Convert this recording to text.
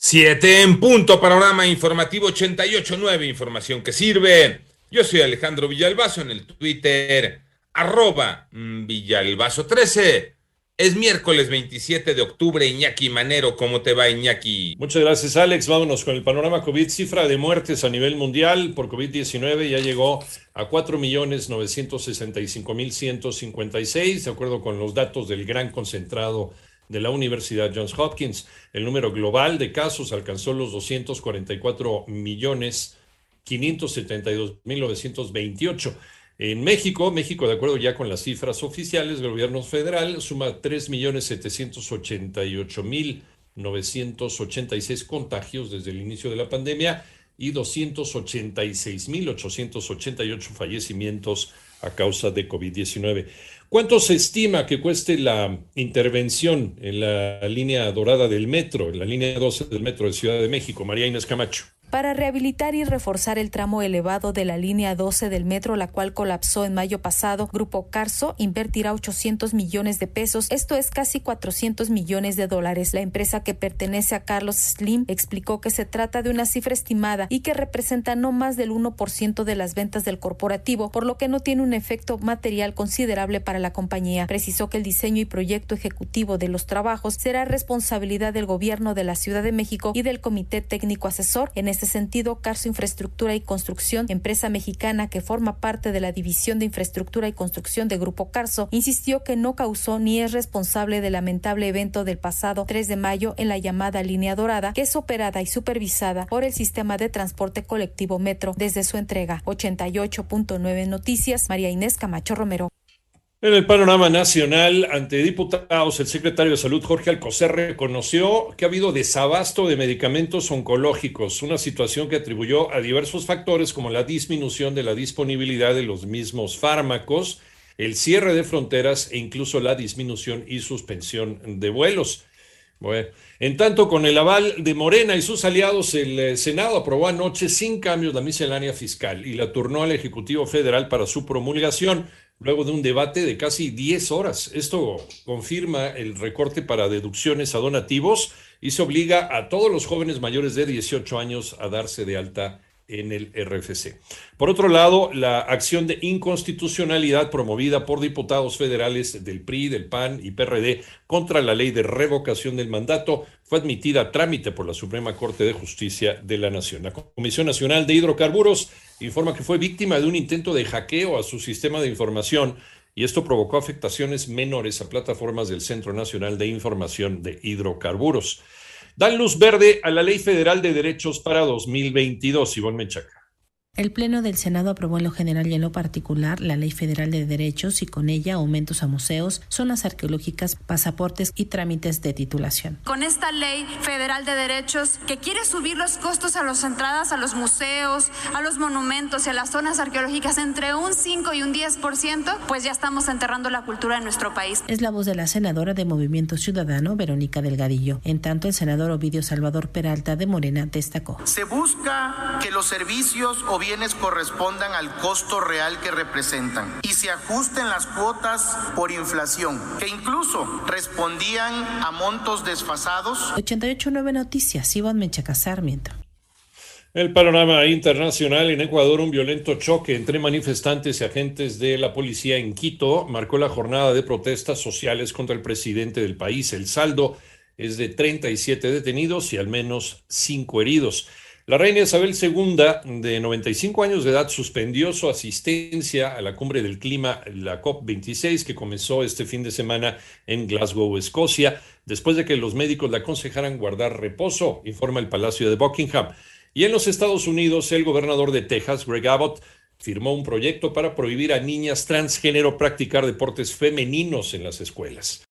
Siete en punto, panorama informativo 88.9, información que sirve. Yo soy Alejandro Villalbazo en el Twitter, arroba mm, Villalbazo13. Es miércoles 27 de octubre, Iñaki Manero, ¿cómo te va Iñaki? Muchas gracias Alex, vámonos con el panorama COVID, cifra de muertes a nivel mundial por COVID-19 ya llegó a 4.965.156, de acuerdo con los datos del gran concentrado de la Universidad Johns Hopkins. El número global de casos alcanzó los 244 millones 572.928. En México, México, de acuerdo ya con las cifras oficiales del gobierno federal, suma 3.788.986 contagios desde el inicio de la pandemia y 286.888 fallecimientos a causa de COVID-19. ¿Cuánto se estima que cueste la intervención en la línea dorada del metro, en la línea 12 del metro de Ciudad de México? María Inés Camacho para rehabilitar y reforzar el tramo elevado de la línea 12 del metro, la cual colapsó en mayo pasado. Grupo Carso invertirá 800 millones de pesos, esto es casi 400 millones de dólares. La empresa que pertenece a Carlos Slim explicó que se trata de una cifra estimada y que representa no más del 1% de las ventas del corporativo, por lo que no tiene un efecto material considerable para la compañía. Precisó que el diseño y proyecto ejecutivo de los trabajos será responsabilidad del gobierno de la Ciudad de México y del Comité Técnico Asesor. En este sentido, Carso Infraestructura y Construcción, empresa mexicana que forma parte de la División de Infraestructura y Construcción de Grupo Carso, insistió que no causó ni es responsable del lamentable evento del pasado 3 de mayo en la llamada Línea Dorada, que es operada y supervisada por el sistema de transporte colectivo Metro desde su entrega. 88.9 Noticias, María Inés Camacho Romero. En el panorama nacional, ante diputados, el secretario de Salud, Jorge Alcocer, reconoció que ha habido desabasto de medicamentos oncológicos, una situación que atribuyó a diversos factores como la disminución de la disponibilidad de los mismos fármacos, el cierre de fronteras e incluso la disminución y suspensión de vuelos. Bueno, en tanto, con el aval de Morena y sus aliados, el eh, Senado aprobó anoche sin cambios la miscelánea fiscal y la turnó al Ejecutivo Federal para su promulgación luego de un debate de casi 10 horas. Esto confirma el recorte para deducciones a donativos y se obliga a todos los jóvenes mayores de 18 años a darse de alta en el RFC. Por otro lado, la acción de inconstitucionalidad promovida por diputados federales del PRI, del PAN y PRD contra la ley de revocación del mandato fue admitida a trámite por la Suprema Corte de Justicia de la Nación. La Comisión Nacional de Hidrocarburos informa que fue víctima de un intento de hackeo a su sistema de información y esto provocó afectaciones menores a plataformas del Centro Nacional de Información de Hidrocarburos. Dan luz verde a la Ley Federal de Derechos para 2022, Ivonne Mechaca. El Pleno del Senado aprobó en lo general y en lo particular la Ley Federal de Derechos y con ella aumentos a museos, zonas arqueológicas, pasaportes y trámites de titulación. Con esta Ley Federal de Derechos que quiere subir los costos a las entradas a los museos, a los monumentos y a las zonas arqueológicas entre un 5 y un 10%, pues ya estamos enterrando la cultura en nuestro país. Es la voz de la senadora de Movimiento Ciudadano, Verónica Delgadillo. En tanto, el senador Ovidio Salvador Peralta de Morena destacó. Se busca que los servicios o bienes correspondan al costo real que representan y se ajusten las cuotas por inflación, que incluso respondían a montos desfasados. 88.9 Noticias, Iván Mechaca Sarmiento. El panorama internacional en Ecuador, un violento choque entre manifestantes y agentes de la policía en Quito marcó la jornada de protestas sociales contra el presidente del país. El saldo es de 37 detenidos y al menos 5 heridos. La reina Isabel II, de 95 años de edad, suspendió su asistencia a la cumbre del clima, la COP26, que comenzó este fin de semana en Glasgow, Escocia, después de que los médicos le aconsejaran guardar reposo, informa el Palacio de Buckingham. Y en los Estados Unidos, el gobernador de Texas, Greg Abbott, firmó un proyecto para prohibir a niñas transgénero practicar deportes femeninos en las escuelas.